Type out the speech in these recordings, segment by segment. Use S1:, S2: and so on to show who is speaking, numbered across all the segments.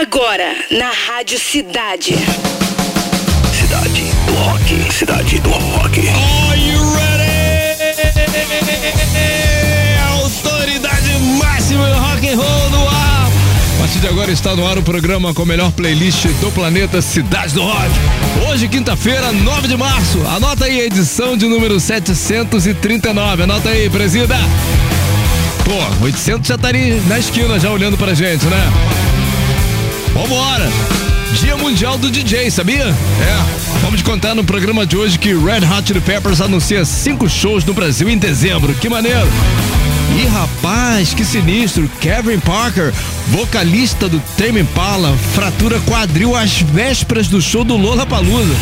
S1: Agora, na Rádio Cidade.
S2: Cidade do Rock. Cidade do Rock.
S3: Are you ready? Autoridade máxima do rock and roll no ar. A partir de agora está no ar o programa com a melhor playlist do planeta Cidade do Rock. Hoje, quinta-feira, 9 de março. Anota aí a edição de número 739. Anota aí, presida. Pô, 800 já estaria na esquina já olhando pra gente, né? Vambora! Dia Mundial do DJ, sabia? É. Vamos te contar no programa de hoje que Red Hot Chili Peppers anuncia cinco shows no Brasil em dezembro. Que maneiro! E rapaz, que sinistro! Kevin Parker, vocalista do Tame Impala, fratura quadril às vésperas do show do Lola Palusa.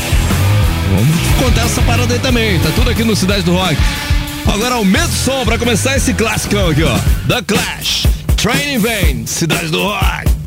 S3: Vamos contar essa parada aí também. Tá tudo aqui no Cidade do Rock. Agora aumenta o som pra começar esse classicão aqui, ó. The Clash, Training Vain, Cidade do Rock.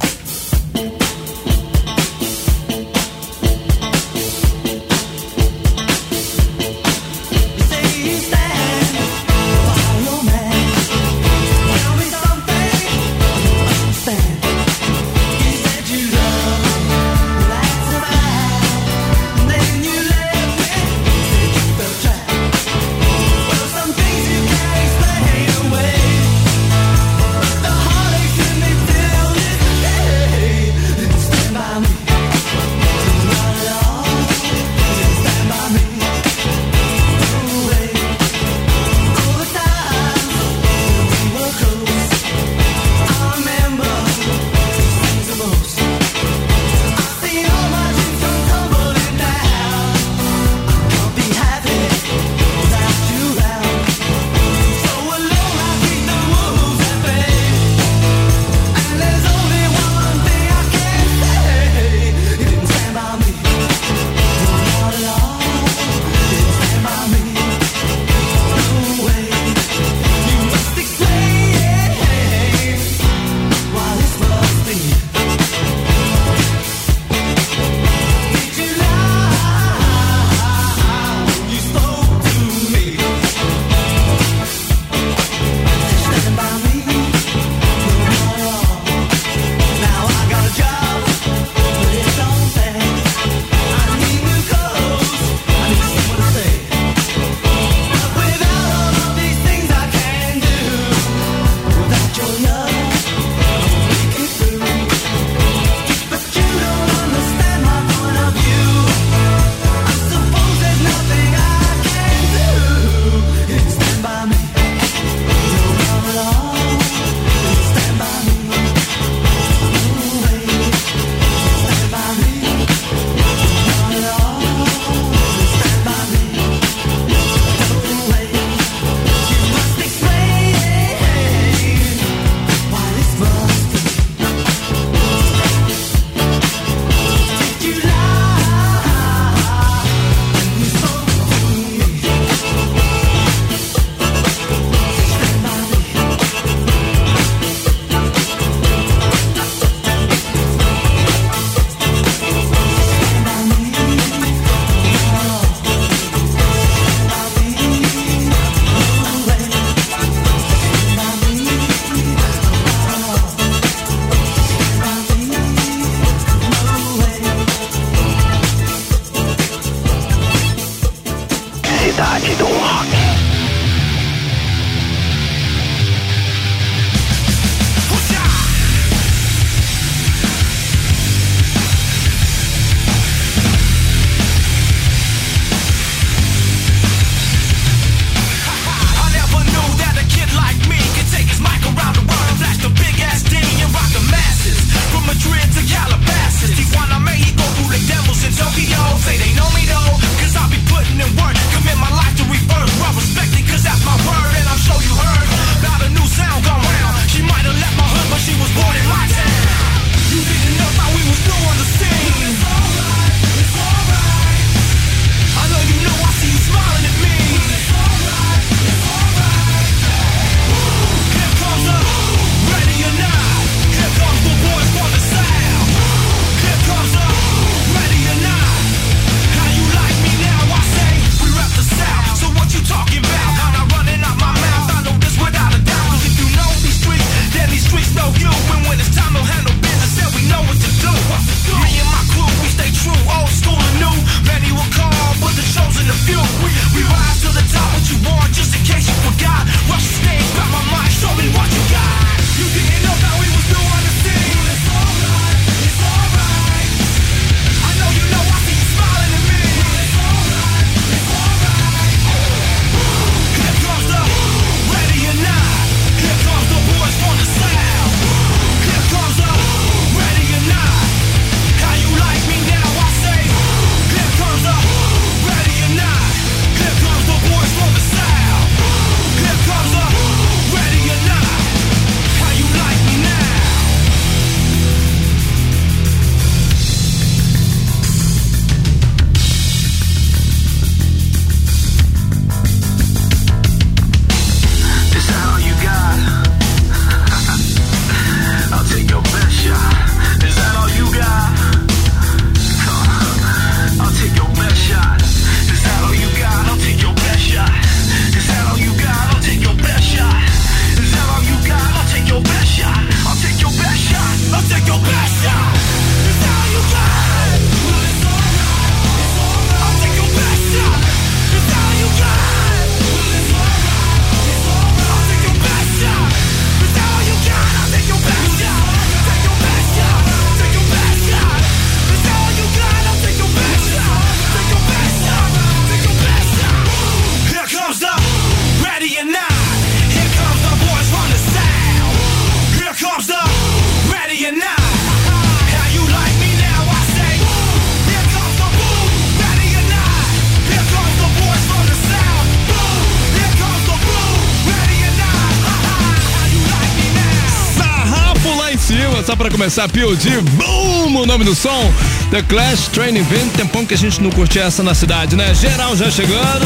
S3: Começar, POD, boom, o nome do som. The Clash Training Event, tempão que a gente não curtia essa na cidade, né? Geral já chegando,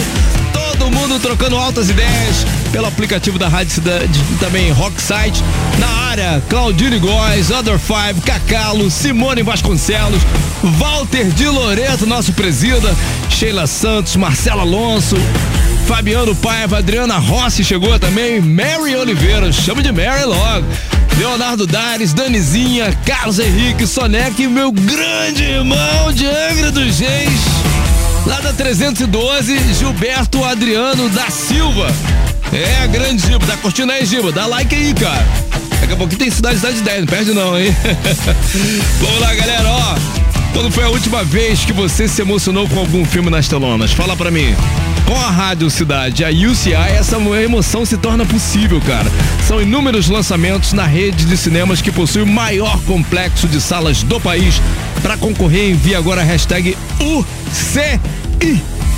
S3: todo mundo trocando altas ideias pelo aplicativo da Rádio Cidade também Rocksite. Na área, Claudine Góes, Other Five, Cacalo, Simone Vasconcelos, Walter de Loreto, nosso presida, Sheila Santos, Marcelo Alonso, Fabiano Paiva, Adriana Rossi chegou também, Mary Oliveira, chama de Mary logo. Leonardo Dares, Danizinha, Carlos Henrique, Soneca e meu grande irmão de Angra dos Reis, lá da 312, Gilberto Adriano da Silva. É, grande Giba, tá curtindo aí, Giba? Dá like aí, cara. Daqui a pouquinho tem cidade, cidade 10, não perde não, hein? Vamos lá, galera, ó. Quando foi a última vez que você se emocionou com algum filme nas telonas? Fala pra mim. Com a Rádio Cidade, a UCI, essa emoção se torna possível, cara. São inúmeros lançamentos na rede de cinemas que possui o maior complexo de salas do país. Para concorrer, envie agora a hashtag UCI.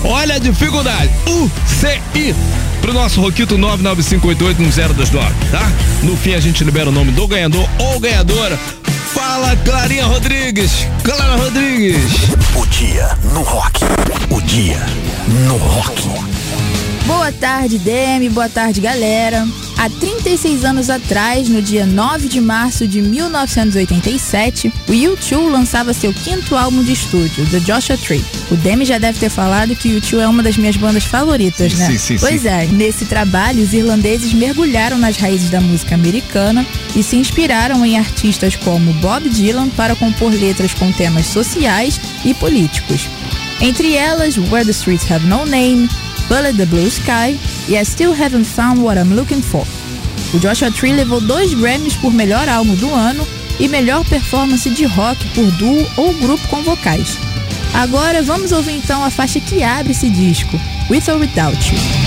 S3: Olha a dificuldade. UCI. Pro nosso Roquito 995881029, tá? No fim a gente libera o nome do ganhador ou ganhadora. Fala, Clarinha Rodrigues. Clara Rodrigues.
S2: O dia no rock. O dia no rock.
S4: Boa tarde, Demi. Boa tarde, galera. Há 36 anos atrás, no dia 9 de março de 1987, o U2 lançava seu quinto álbum de estúdio, The Joshua Tree. O Demi já deve ter falado que o U2 é uma das minhas bandas favoritas, né?
S3: Sim, sim,
S4: pois
S3: sim.
S4: é, nesse trabalho, os irlandeses mergulharam nas raízes da música americana e se inspiraram em artistas como Bob Dylan para compor letras com temas sociais e políticos. Entre elas, Where the Streets Have No Name, Bullet the Blue Sky e I Still Haven't Found What I'm Looking For. O Joshua Tree levou dois Grammys por melhor álbum do ano e melhor performance de rock por duo ou grupo com vocais. Agora vamos ouvir então a faixa que abre esse disco, With or Without You.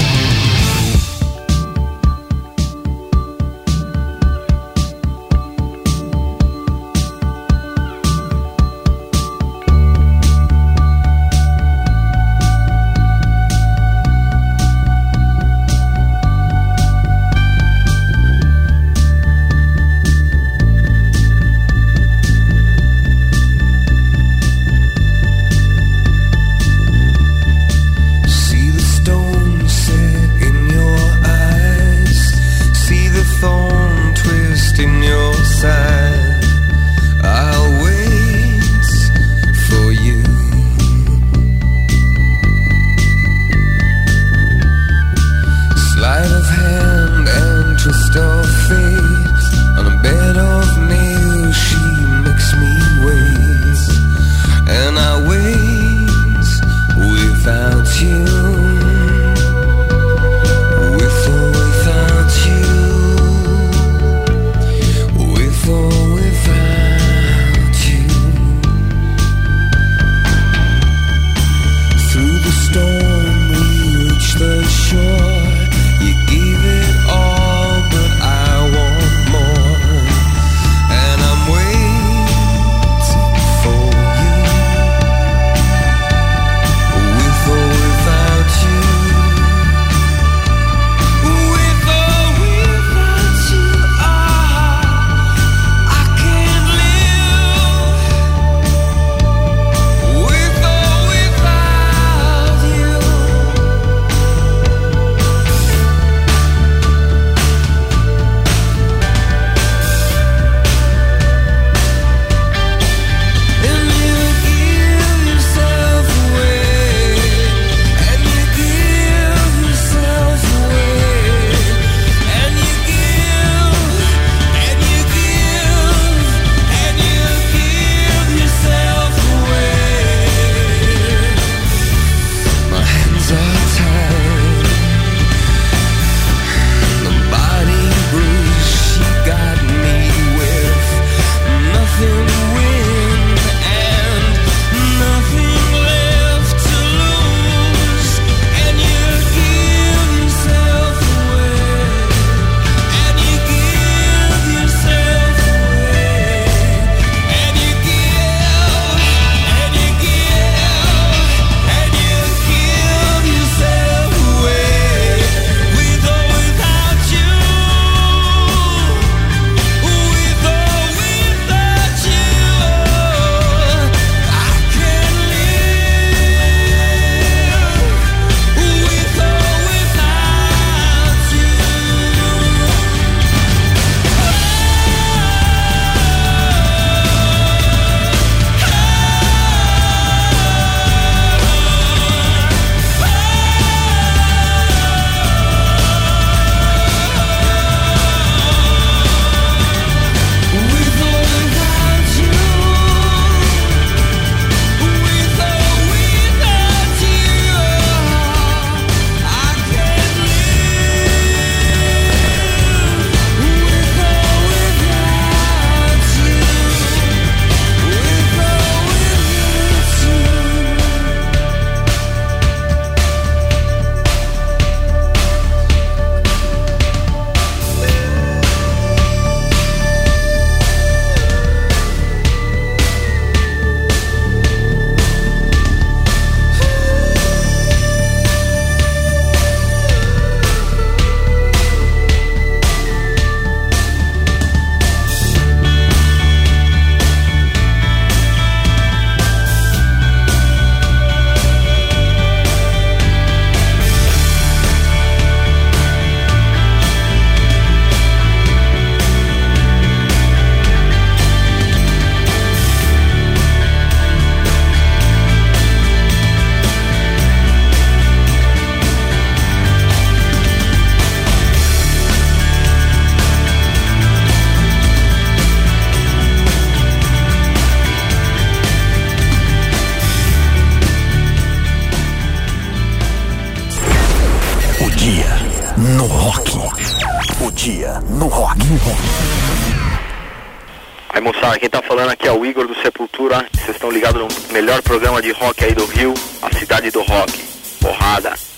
S5: Quem tá falando aqui é o Igor do Sepultura. Vocês estão ligados no melhor programa de rock aí do Rio, a cidade do rock. Porrada.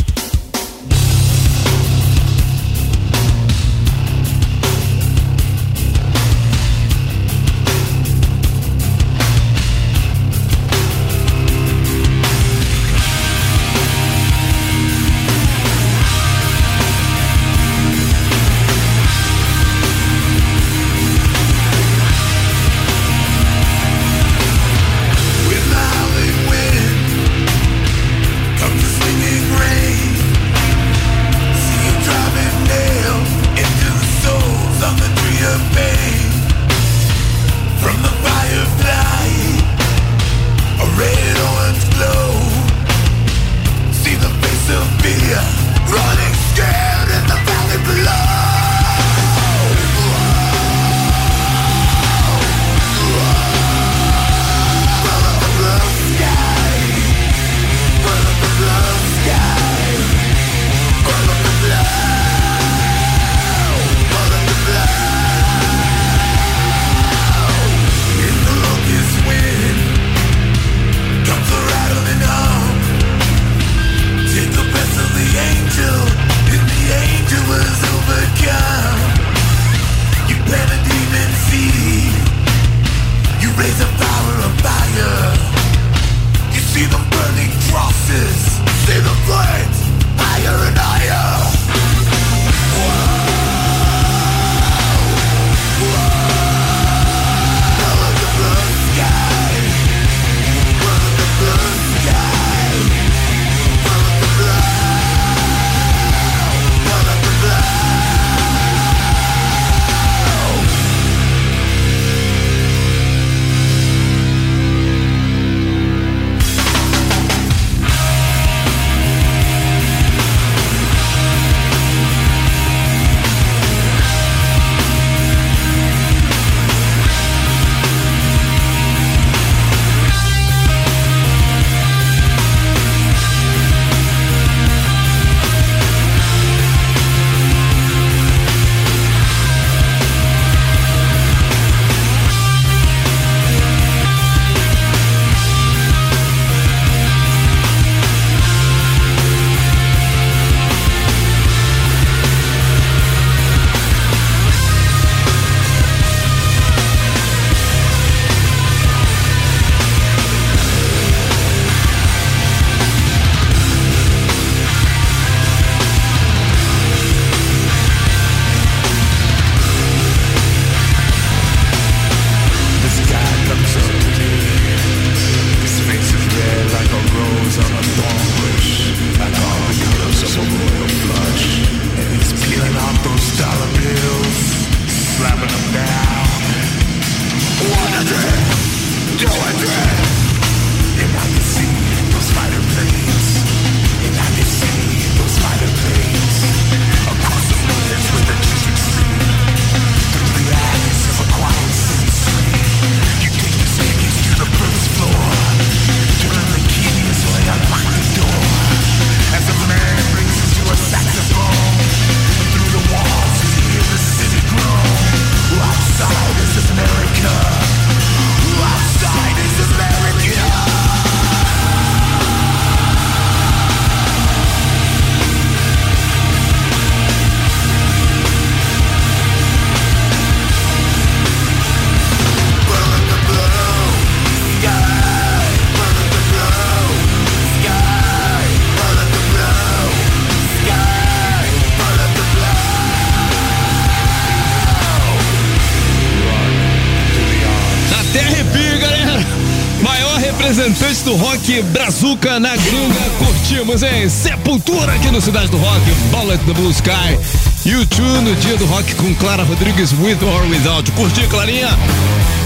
S3: Do rock Brazuca na gringa. Curtimos, hein? Sepultura aqui no Cidade do Rock, Bullet the Blue Sky. YouTube no dia do rock com Clara Rodrigues, With or Without. Curtiu, Clarinha?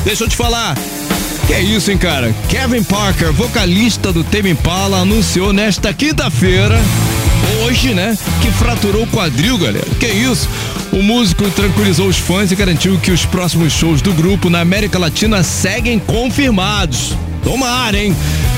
S3: Deixa eu te falar. Que é isso, hein, cara? Kevin Parker, vocalista do Tame Impala, anunciou nesta quinta-feira, hoje, né, que fraturou o quadril, galera. Que isso? O músico tranquilizou os fãs e garantiu que os próximos shows do grupo na América Latina seguem confirmados. Tomara, hein?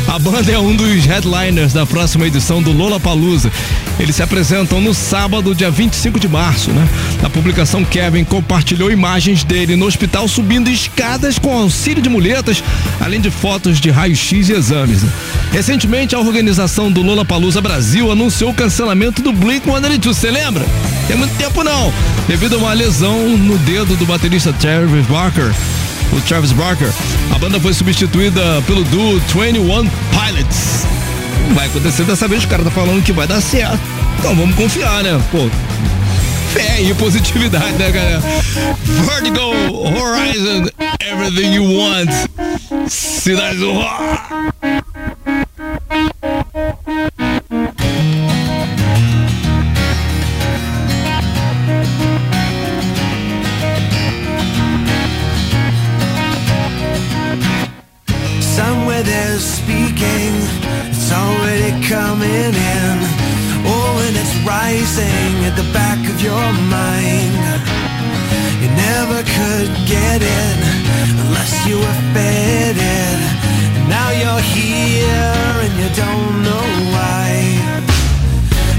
S2: A banda é um dos headliners da próxima edição do Lola Palusa. Eles se apresentam no sábado, dia 25 de março, né? Na publicação, Kevin compartilhou imagens dele no hospital subindo escadas com auxílio de muletas, além de fotos de raio-x e exames. Né? Recentemente, a organização do Lola Palusa Brasil anunciou o cancelamento do Blink 182. Você lembra? Tem muito tempo não. Devido a uma lesão no dedo do baterista Travis Barker o Travis Barker. A banda foi substituída pelo duo 21 Pilots. Vai acontecer dessa vez, o cara tá falando que vai dar certo. Então vamos confiar, né? Pô, fé e positividade, né, galera? Vertigo Horizon, Everything You Want. Cidades do Rock. coming in. Oh, and it's rising at the back of your mind You never could get it unless you were fed it Now you're here and you don't know why.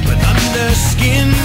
S2: But under skin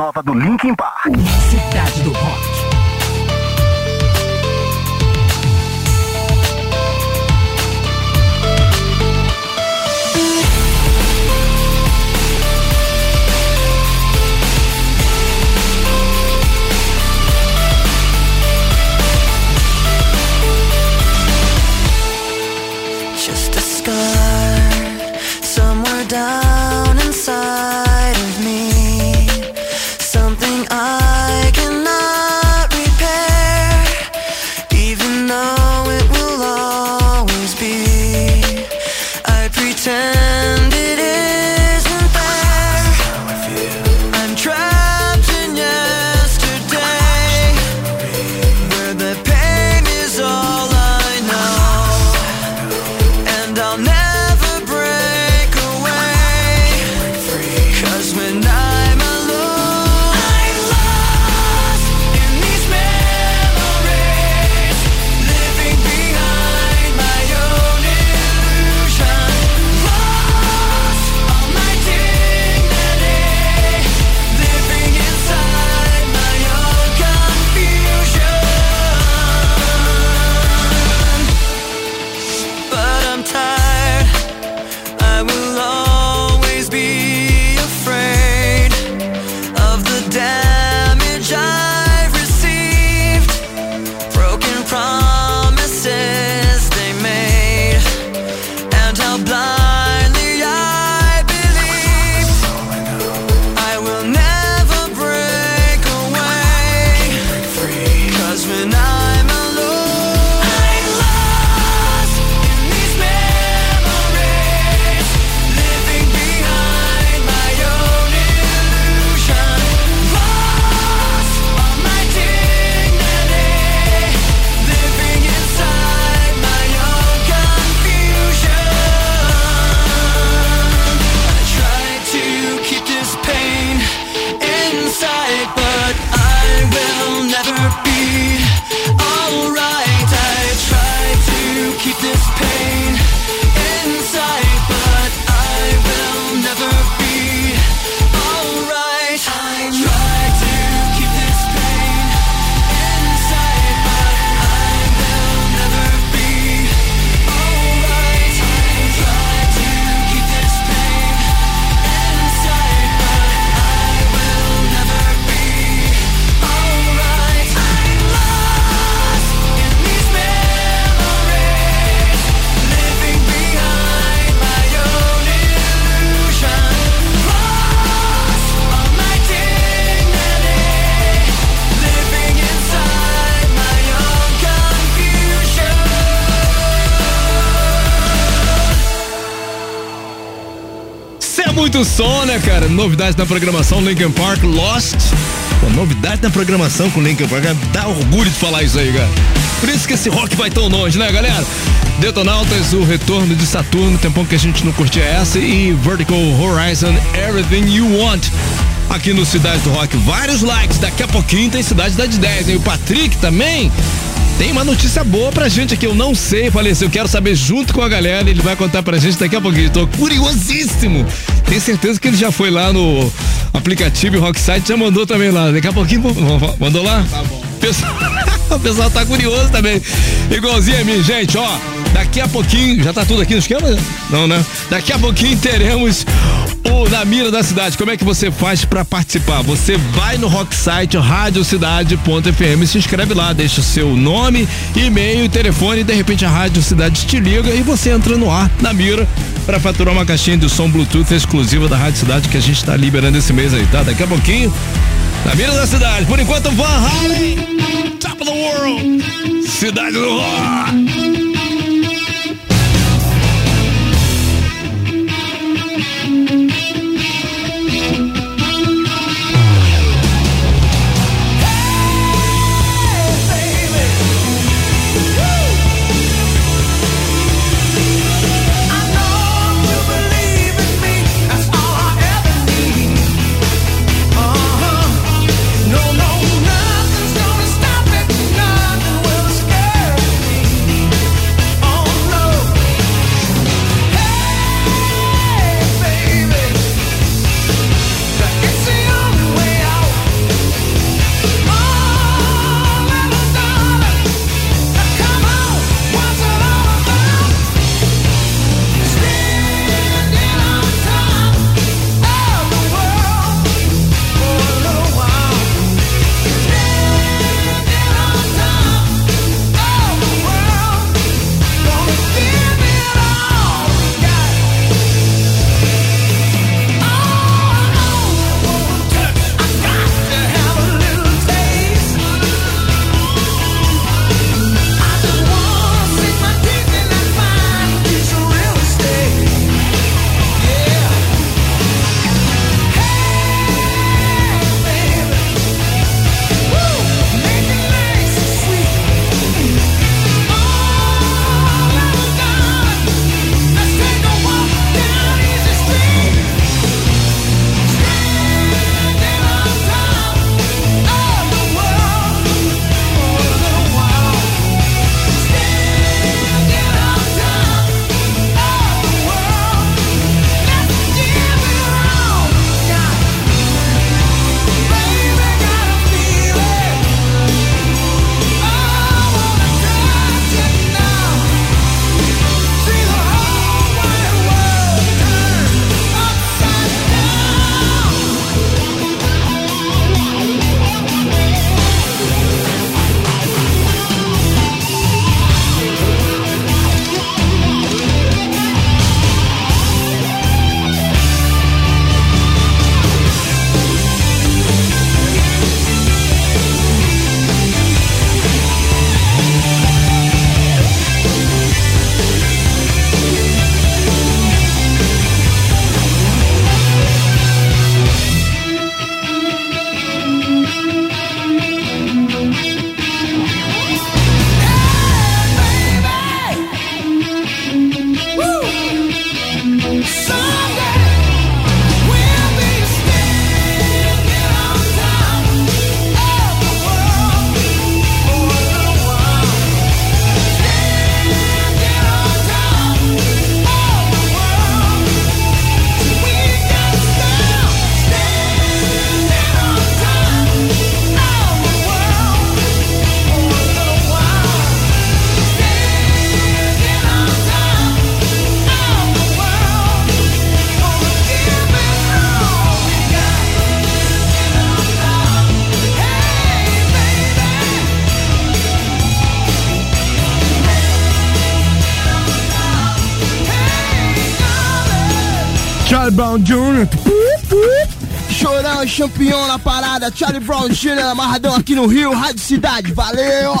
S6: nova
S2: do Linkin Park.
S3: Muito som, né, cara? Novidades na programação Linkin Park Lost. Pô, novidade na programação com Linkin Park. Dá orgulho de falar isso aí, cara. Por isso que esse rock vai tão longe, né, galera? Detonautas, o retorno de Saturno, tempão que a gente não curtia essa. E Vertical Horizon, Everything You Want. Aqui no Cidade do Rock, vários likes. Daqui a pouquinho tem Cidade da 10. E o Patrick também tem uma notícia boa pra gente aqui, eu não sei, falei assim, eu quero saber junto com a galera, ele vai contar pra gente daqui a pouquinho. Tô curiosíssimo. Tenho certeza que ele já foi lá no aplicativo Rocksite, já mandou também lá. Daqui a pouquinho mandou lá? Tá bom. Pessoal, o pessoal tá curioso também. Igualzinho a mim, gente, ó. Daqui a pouquinho, já tá tudo aqui no esquema? Não, né? Daqui a pouquinho teremos o Na Mira da Cidade. Como é que você faz para participar? Você vai no rocksite radiocidade.fm, se inscreve lá, deixa o seu nome, e-mail, telefone, e de repente a Rádio Cidade te liga e você entra no ar, na mira, para faturar uma caixinha de som Bluetooth exclusiva da Rádio Cidade que a gente está liberando esse mês aí, tá? Daqui a pouquinho, na mira da cidade. Por enquanto, Van Halen, Top of the World, Cidade do Rock.
S7: Charlie Brown Jr. amarradão aqui no Rio, Rádio Cidade, valeu!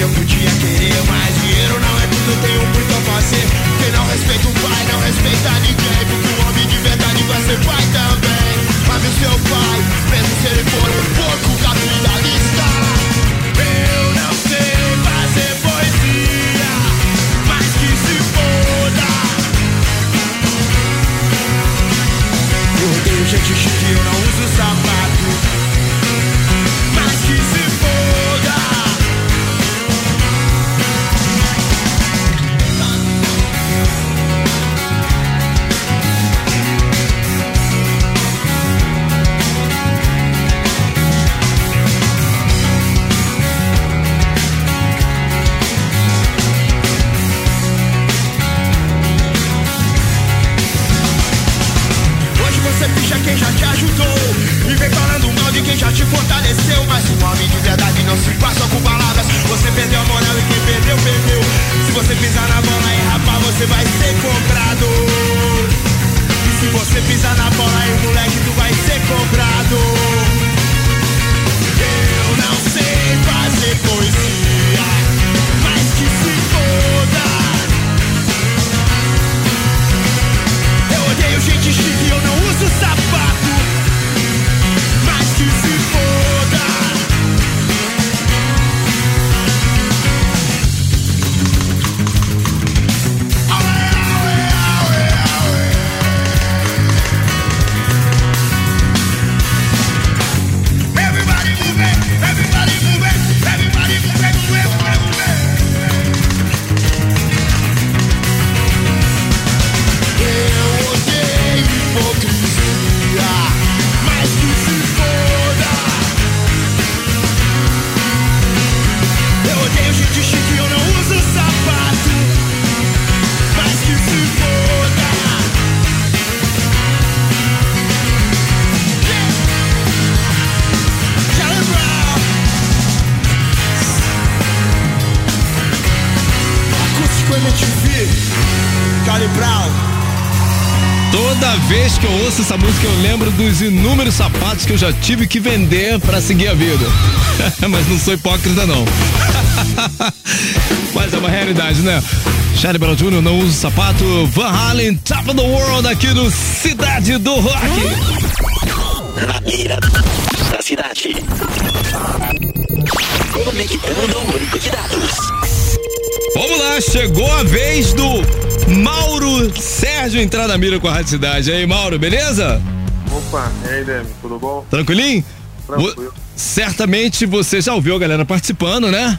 S5: Que eu podia querer Mas dinheiro não é tudo, tenho muito a fazer. Quem não respeita o pai, não respeita ninguém. Porque o homem de verdade vai ser pai também. Mas o seu pai, mesmo se ele for um porco capitalista
S3: música, eu lembro dos inúmeros sapatos que eu já tive que vender pra seguir a vida. Mas não sou hipócrita, não. Mas é uma realidade, né? Charlie Brown Jr. não usa sapato. Van Halen, Top of the World aqui no Cidade do Rock.
S8: Na mira da cidade. Conectando o banco de dados.
S3: Vamos lá, chegou a vez do Mauro Sérgio entrar na mira com a Rádio Cidade. E aí, Mauro, beleza?
S9: Opa, e aí, Demi, tudo bom?
S3: Tranquilinho?
S9: Tranquilo.
S3: Vo- Certamente você já ouviu a galera participando, né?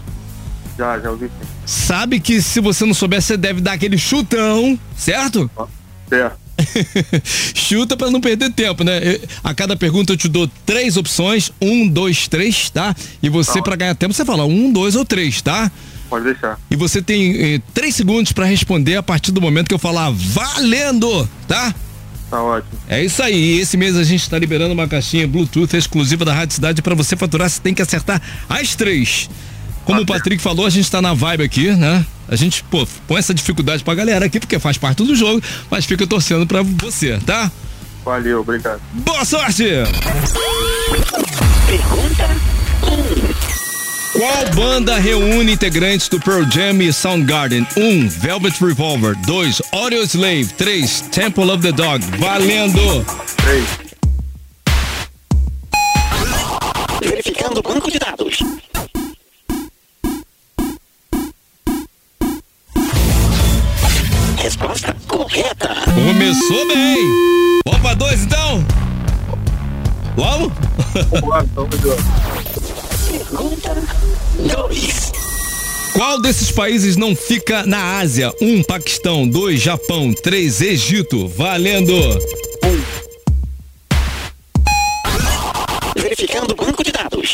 S9: Já, já ouvi sim.
S3: Sabe que se você não souber, você deve dar aquele chutão, certo?
S9: Certo.
S3: Chuta pra não perder tempo, né? Eu- A cada pergunta eu te dou três opções, um, dois, três, tá? E você,
S9: Tá.
S3: pra ganhar tempo, você fala um, dois ou três, tá?
S9: Pode deixar.
S3: E você tem eh, três segundos pra responder a partir do momento que eu falar valendo, tá?
S9: Tá ótimo.
S3: É isso aí. E esse mês a gente tá liberando uma caixinha Bluetooth exclusiva da Rádio Cidade pra você faturar. Você tem que acertar as três. Como o Patrick falou, a gente tá na vibe aqui, né? A gente, pô, põe essa dificuldade pra galera aqui, porque faz parte do jogo, mas fica torcendo pra você, tá?
S9: Valeu, obrigado.
S3: Boa sorte!
S8: Pergunta
S3: Qual banda reúne integrantes do Pearl Jam e Soundgarden? 1. Um, Velvet Revolver. 2. Audio Slave. 3. Temple of the Dog. Valendo!
S9: Três.
S8: verificando o banco de dados. Resposta correta.
S3: Começou bem! Vamos pra dois então? Vamos?
S9: Vamos lá, então, melhor.
S8: Pergunta 2.
S3: Qual desses países não fica na Ásia? 1. Um, Paquistão. 2. Japão. 3. Egito. Valendo!
S8: Verificando o banco banco de dados.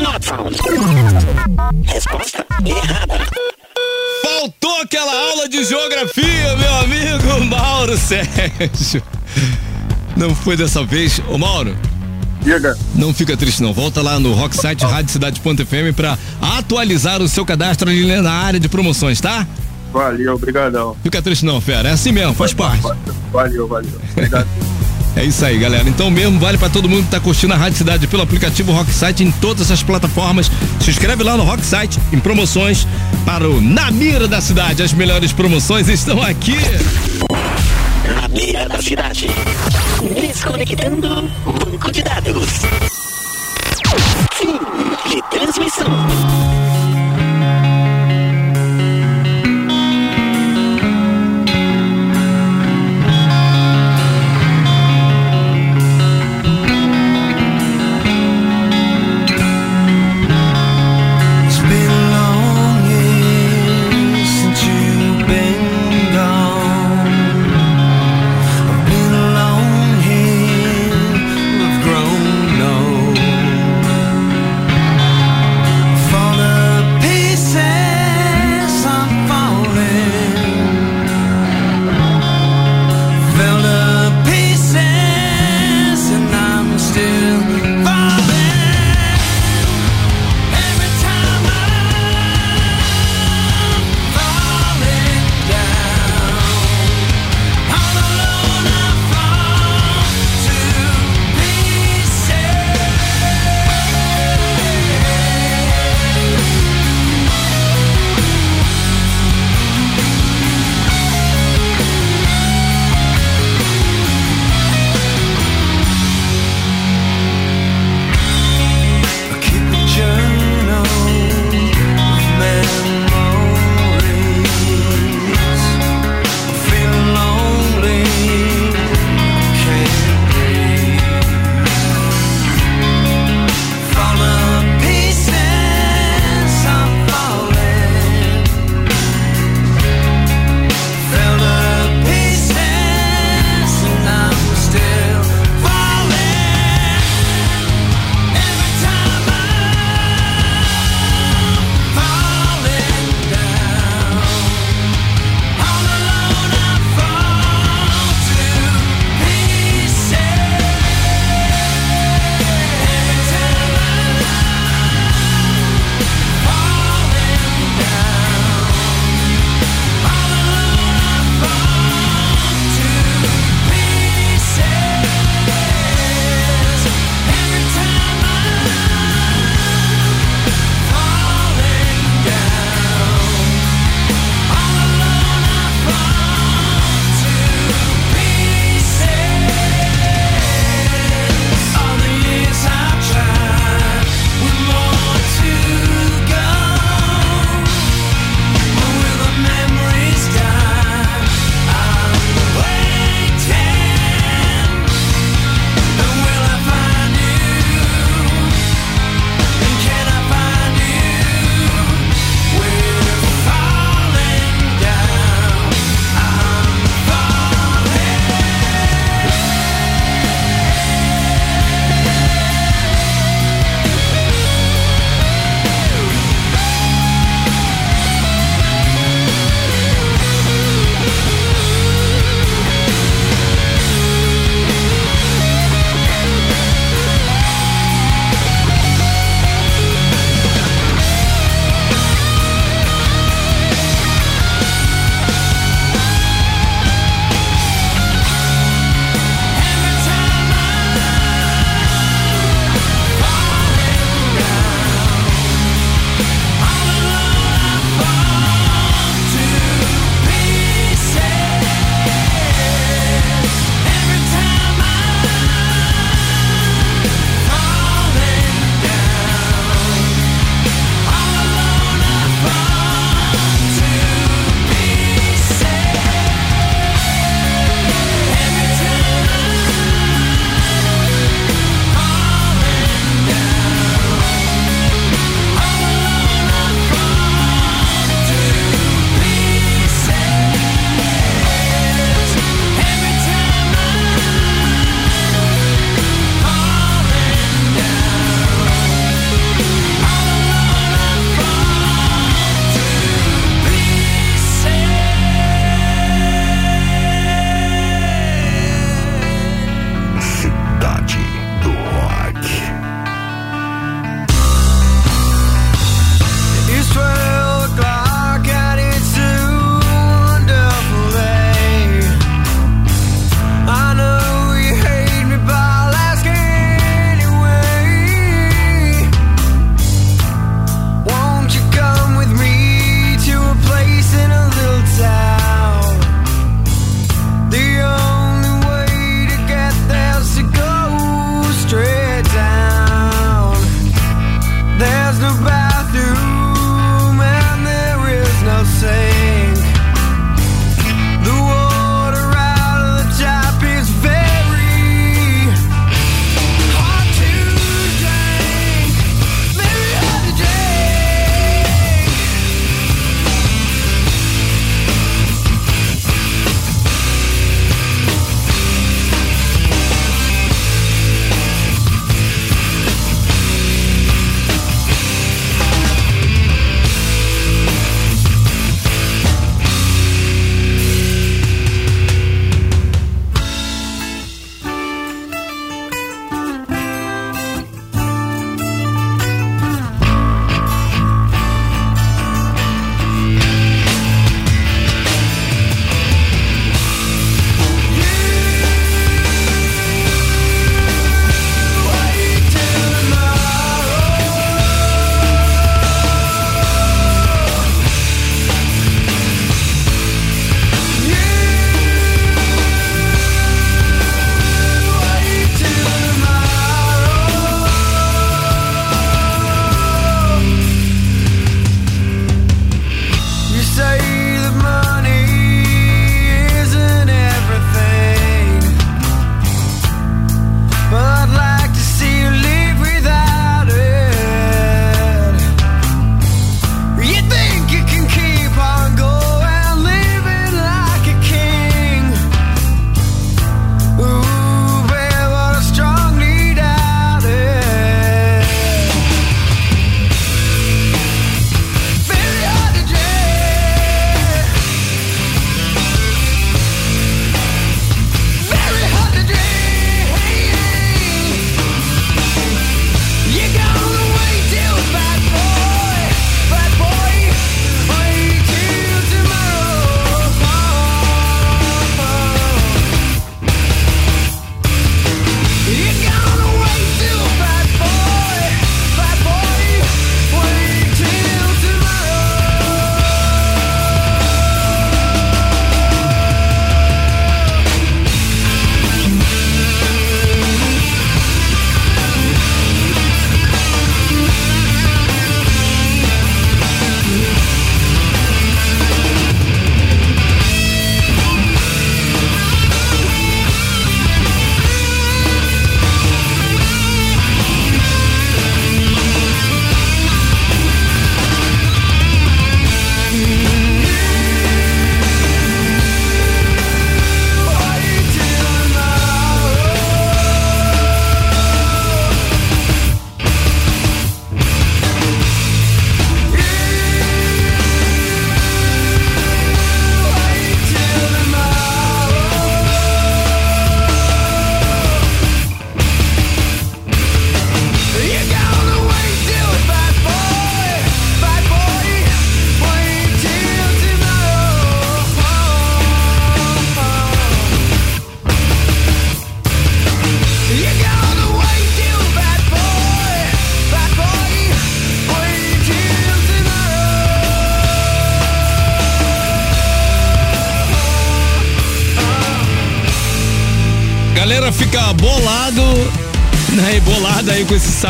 S8: Not found. Resposta errada.
S3: Faltou aquela aula de geografia, meu amigo Mauro Sérgio. Não foi dessa vez. Ô Mauro,
S9: Diga.
S3: não fica triste não. Volta lá no Rocksite Rádio Cidade.fm pra atualizar o seu cadastro ali na área de promoções, tá?
S9: Valeu, obrigadão.
S3: Fica triste não, fera. É assim mesmo, faz parte.
S9: Valeu, valeu. Obrigado.
S3: É isso aí, galera. Então mesmo vale pra todo mundo que tá curtindo a Rádio Cidade pelo aplicativo Rocksite em todas as plataformas. Se inscreve lá no Rocksite em promoções para o Na Mira da Cidade. As melhores promoções estão aqui.
S8: Beira da cidade. Desconectando banco de dados. Fim de transmissão.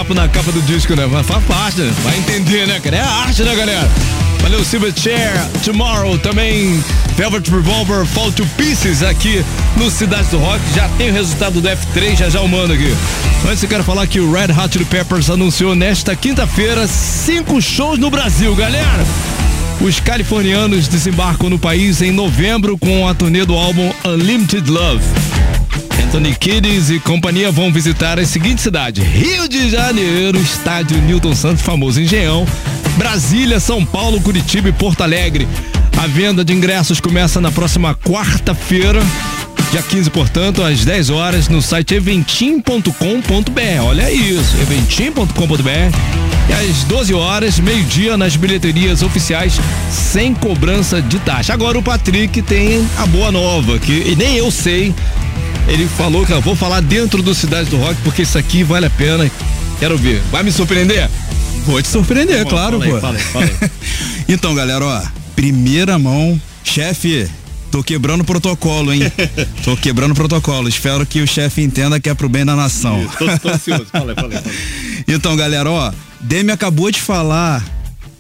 S3: Sapo na capa do disco, né? Mas faz parte, né? Vai entender, né, cara? É a arte, né, galera? Valeu, Silverchair, Tomorrow, também Velvet Revolver, Fall to Pieces aqui no Cidade do Rock. Já tem o resultado do F3, já já eu mando aqui. Antes eu quero falar que o Red Hot Chili Peppers anunciou nesta quinta-feira cinco shows no Brasil, galera. Os californianos desembarcam no país em novembro com a turnê do álbum Unlimited Love. Anthony Kiddis e companhia vão visitar as seguintes cidades: Rio de Janeiro, estádio Newton Santos, famoso Engenhão, Brasília, São Paulo, Curitiba e Porto Alegre. A venda de ingressos começa na próxima quarta-feira, dia 15, portanto, às 10 horas, no site eventim.com.br. Olha isso, eventim.com.br. E às 12 horas, meio-dia, nas bilheterias oficiais, sem cobrança de taxa. Agora o Patrick tem a boa nova, que e nem eu sei. Ele falou que eu vou falar dentro do Cidade do Rock, porque isso aqui vale a pena. Quero ver. Vai me surpreender?
S10: Vou te surpreender,
S3: Bom,
S10: claro,
S3: fala aí,
S10: pô.
S3: fala aí.
S10: então, galera, ó, primeira mão, chefe, tô quebrando protocolo, hein? tô quebrando protocolo. Espero que o chefe entenda que é pro bem da nação.
S3: Tô, tô ansioso. Fala aí, fala aí, fala aí.
S10: Então, galera, ó, Demi acabou de falar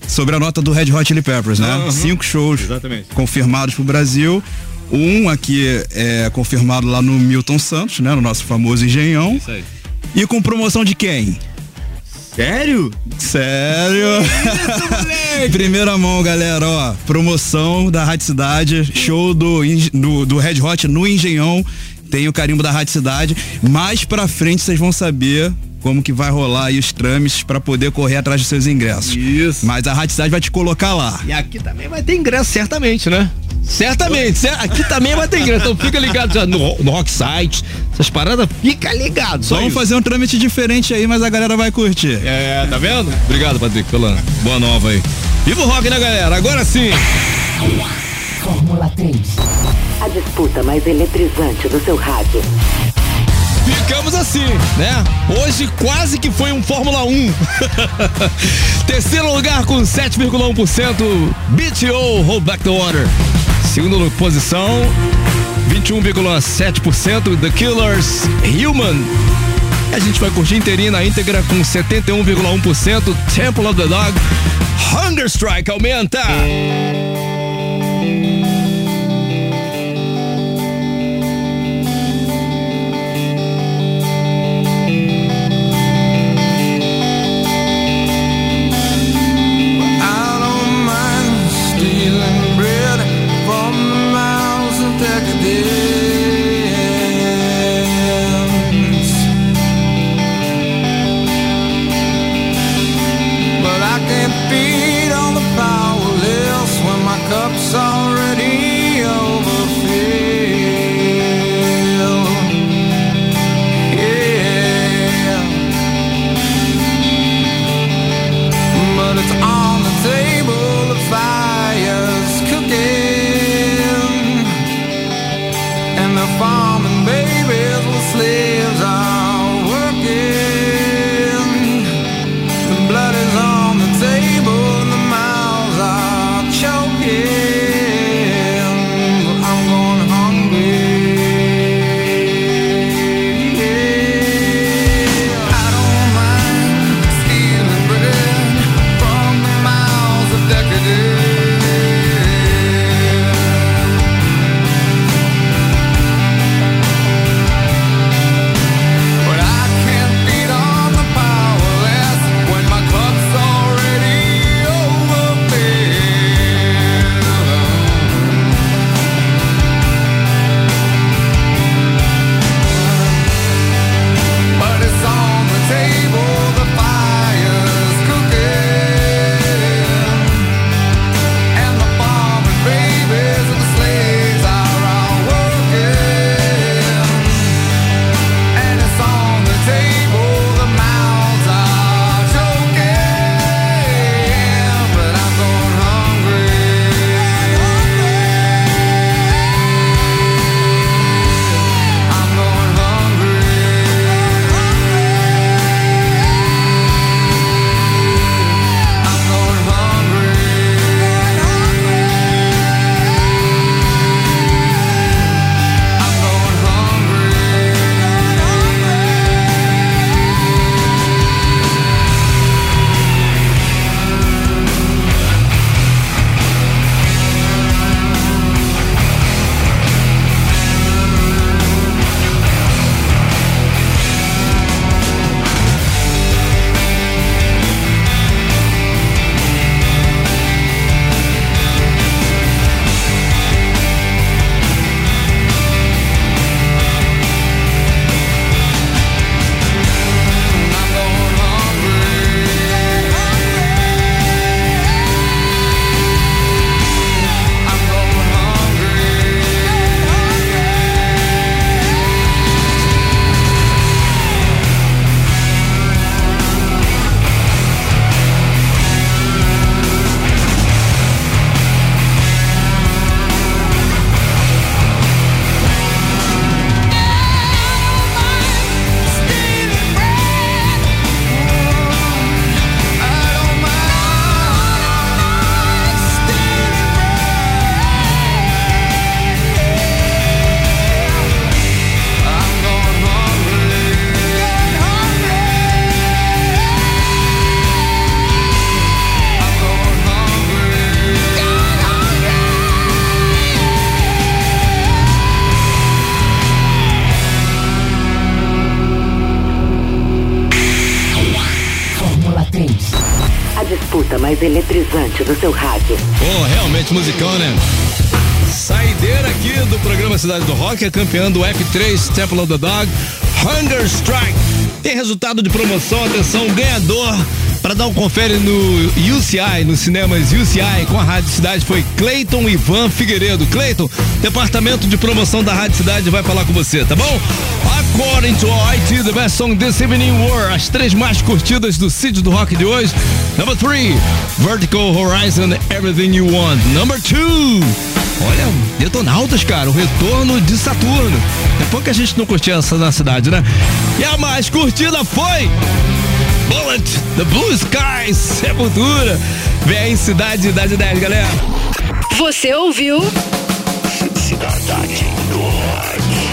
S10: sobre a nota do Red Hot Chili Peppers, né?
S3: Aham.
S10: Cinco shows
S3: Exatamente.
S10: confirmados pro Brasil. Um aqui é confirmado lá no Milton Santos, né? No nosso famoso Engenhão.
S3: Isso aí.
S10: E com promoção de quem?
S3: Sério?
S10: Sério? Primeira mão, galera, ó. Promoção da Rádio Cidade, show do, do, do Red Hot no Engenhão. Tem o carimbo da Rádio Cidade. Mais pra frente vocês vão saber como que vai rolar aí os trâmites pra poder correr atrás dos seus ingressos.
S3: Isso.
S10: Mas a Rádio Cidade vai te colocar lá.
S3: E aqui também vai ter ingresso, certamente, né? Certamente, cer- aqui também vai ter ingresso. Então fica ligado já no, no Rock Site, essas paradas, fica ligado. Só
S10: Vamos
S3: isso.
S10: fazer um trâmite diferente aí, mas a galera vai curtir.
S3: É, tá vendo? Obrigado, Patrick, pela boa nova aí. Viva o rock, né, galera? Agora sim.
S11: Fórmula 3. A disputa mais eletrizante do seu rádio.
S3: Ficamos assim, né? Hoje quase que foi um Fórmula 1. Terceiro lugar com 7,1%, BTO Hold Back the Water. Segunda posição, 21,7%, The Killers Human. A gente vai curtir inteirinha na íntegra com 71,1%, Temple of the Dog. Hunger Strike aumenta. Musicão, né? Saideira aqui do programa Cidade do Rock, é campeã do F3 Temple of the Dog, Hunger Strike. Tem resultado de promoção, atenção, ganhador. Para dar um confere no UCI, nos cinemas UCI, com a Rádio Cidade, foi Cleiton Ivan Figueiredo. Cleiton, departamento de promoção da Rádio Cidade vai falar com você, tá bom? According to IT, the best song this evening were as três mais curtidas do sítio do rock de hoje. Number three, Vertical Horizon, Everything You Want. Number two, Olha, detonautas, cara, o retorno de Saturno. É pouco que a gente não curtia essa na cidade, né? E a mais curtida foi. Bullet, The Blue Skies, Sepultura. Vem aí, Cidade, Idade 10, galera.
S1: Você ouviu? Cidade do